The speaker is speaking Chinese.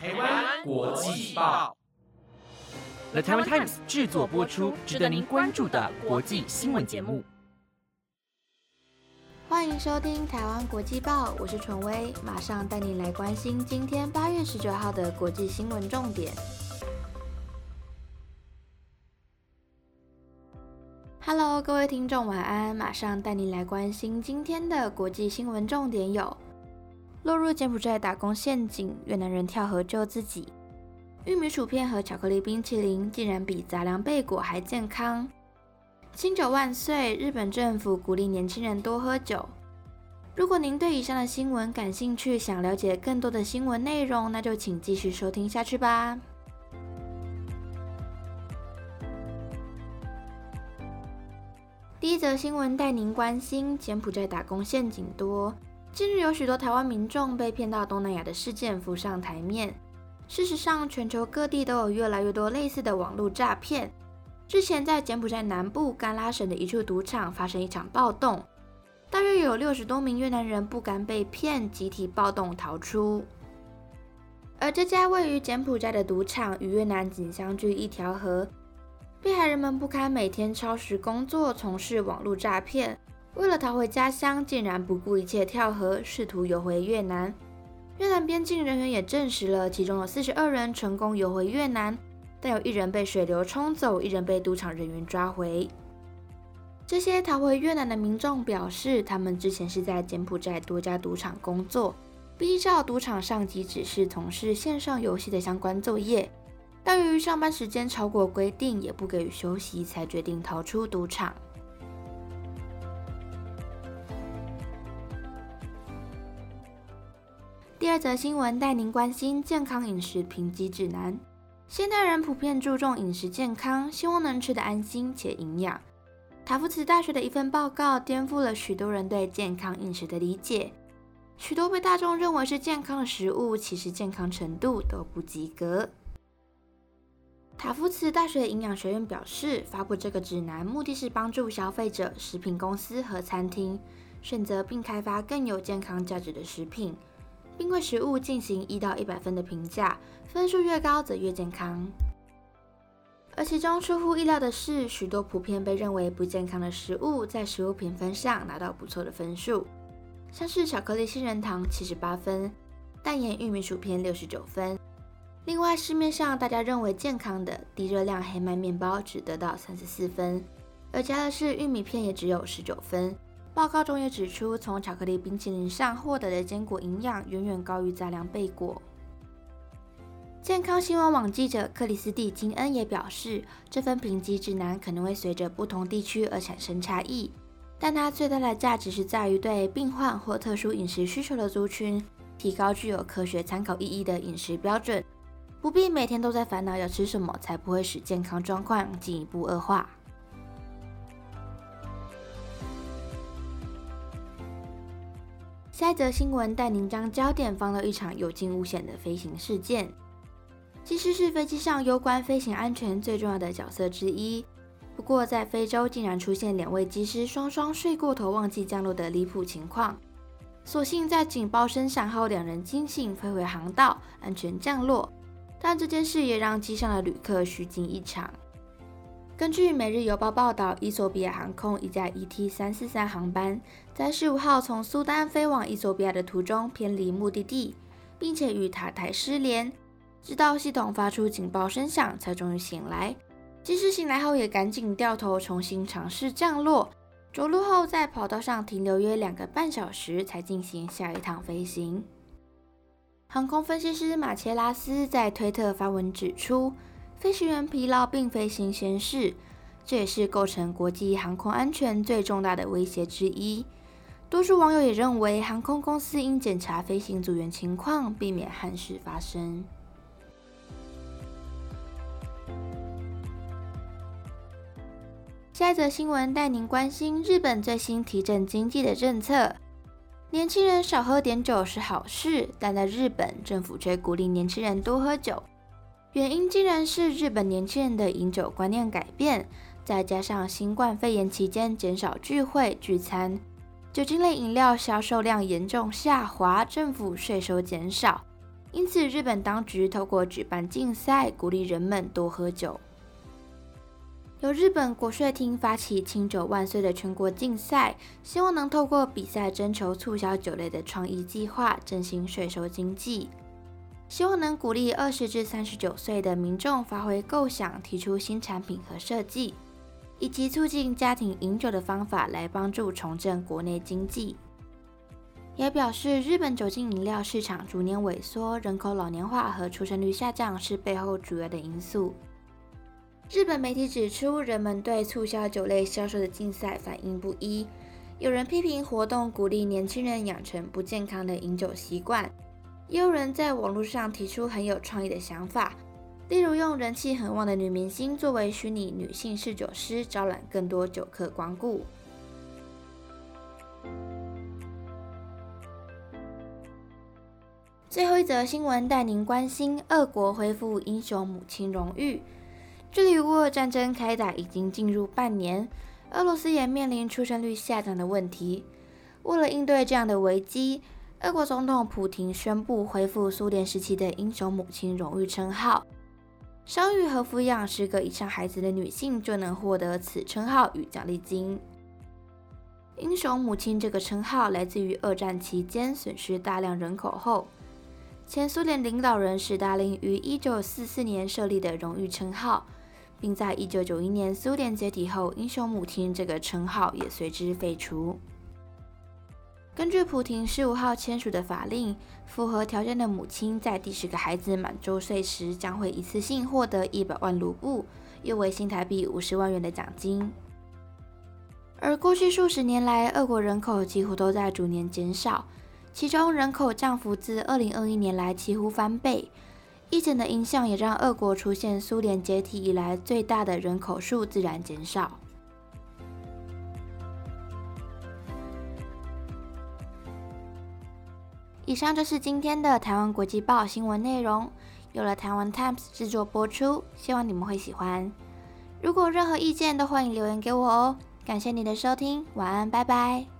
台湾国际报，The Taiwan Times 制作播出，值得您关注的国际新闻节目。欢迎收听台湾国际报，我是纯薇，马上带你来关心今天八月十九号的国际新闻重点。Hello，各位听众，晚安！马上带您来关心今天的国际新闻重点有：落入柬埔寨打工陷阱，越南人跳河救自己；玉米薯片和巧克力冰淇淋竟然比杂粮贝果还健康；清酒万岁！日本政府鼓励年轻人多喝酒。如果您对以上的新闻感兴趣，想了解更多的新闻内容，那就请继续收听下去吧。第一则新闻带您关心柬埔寨打工陷阱多。近日有许多台湾民众被骗到东南亚的事件浮上台面。事实上，全球各地都有越来越多类似的网络诈骗。之前在柬埔寨南部甘拉省的一处赌场发生一场暴动，大约有六十多名越南人不甘被骗，集体暴动逃出。而这家位于柬埔寨的赌场与越南仅相距一条河。被害人们不堪每天超时工作，从事网络诈骗，为了逃回家乡，竟然不顾一切跳河，试图游回越南。越南边境人员也证实了，其中有四十二人成功游回越南，但有一人被水流冲走，一人被赌场人员抓回。这些逃回越南的民众表示，他们之前是在柬埔寨多家赌场工作，依照赌场上级指示从事线上游戏的相关作业。但由于上班时间超过规定，也不给予休息，才决定逃出赌场。则新闻带您关心健康饮食评级指南。现代人普遍注重饮食健康，希望能吃得安心且营养。塔夫茨大学的一份报告颠覆了许多人对健康饮食的理解。许多被大众认为是健康的食物，其实健康程度都不及格。塔夫茨大学营养学院表示，发布这个指南目的是帮助消费者、食品公司和餐厅选择并开发更有健康价值的食品，并为食物进行一到一百分的评价，分数越高则越健康。而其中出乎意料的是，许多普遍被认为不健康的食物在食物评分上拿到不错的分数，像是巧克力杏仁糖七十八分，淡盐玉米薯片六十九分。另外，市面上大家认为健康的低热量黑麦面包只得到三十四分，而加乐士玉米片也只有十九分。报告中也指出，从巧克力冰淇淋上获得的坚果营养远远高于杂粮贝果。健康新闻网记者克里斯蒂金恩也表示，这份评级指南可能会随着不同地区而产生差异，但它最大的价值是在于对病患或特殊饮食需求的族群提高具有科学参考意义的饮食标准。不必每天都在烦恼要吃什么，才不会使健康状况进一步恶化。下一则新闻带您将焦点放到一场有惊无险的飞行事件。机师是飞机上攸关飞行安全最重要的角色之一，不过在非洲竟然出现两位机师双双睡过头忘记降落的离谱情况。所幸在警报声响后，两人惊醒，飞回航道，安全降落。但这件事也让机上的旅客虚惊一场。根据《每日邮报》报道，伊索比亚航空一架 ET 三四三航班在十五号从苏丹飞往伊索比亚的途中偏离目的地，并且与塔台失联，直到系统发出警报声响，才终于醒来。机师醒来后也赶紧掉头重新尝试降落，着陆后在跑道上停留约两个半小时，才进行下一趟飞行。航空分析师马切拉斯在推特发文指出，飞行员疲劳并非新鲜事，这也是构成国际航空安全最重大的威胁之一。多数网友也认为，航空公司应检查飞行组员情况，避免憾事发生。下一则新闻带您关心日本最新提振经济的政策。年轻人少喝点酒是好事，但在日本政府却鼓励年轻人多喝酒，原因竟然是日本年轻人的饮酒观念改变，再加上新冠肺炎期间减少聚会聚餐，酒精类饮料销售量严重下滑，政府税收减少，因此日本当局透过举办竞赛，鼓励人们多喝酒。由日本国税厅发起“清酒万岁”的全国竞赛，希望能透过比赛征求促销酒类的创意计划，振兴税收经济。希望能鼓励二十至三十九岁的民众发挥构想，提出新产品和设计，以及促进家庭饮酒的方法，来帮助重振国内经济。也表示，日本酒精饮料市场逐年萎缩，人口老年化和出生率下降是背后主要的因素。日本媒体指出，人们对促销酒类销售的竞赛反应不一。有人批评活动鼓励年轻人养成不健康的饮酒习惯，也有人在网络上提出很有创意的想法，例如用人气很旺的女明星作为虚拟女性侍酒师，招揽更多酒客光顾。最后一则新闻带您关心：俄国恢复英雄母亲荣誉。距离乌俄战争开打已经进入半年，俄罗斯也面临出生率下降的问题。为了应对这样的危机，俄国总统普廷宣布恢复苏联时期的英雄母亲荣誉称号。生育和抚养十个以上孩子的女性就能获得此称号与奖励金。英雄母亲这个称号来自于二战期间损失大量人口后，前苏联领导人史达林于1944年设立的荣誉称号。并在一九九一年苏联解体后，“英雄母亲”这个称号也随之废除。根据普廷十五号签署的法令，符合条件的母亲在第十个孩子满周岁时，将会一次性获得一百万卢布（约为新台币五十万元）的奖金。而过去数十年来，俄国人口几乎都在逐年减少，其中人口降幅自二零二一年来几乎翻倍。疫情的影响也让俄国出现苏联解体以来最大的人口数自然减少。以上就是今天的台湾国际报新闻内容，有了台湾 Times 制作播出，希望你们会喜欢。如果任何意见，都欢迎留言给我哦。感谢你的收听，晚安，拜拜。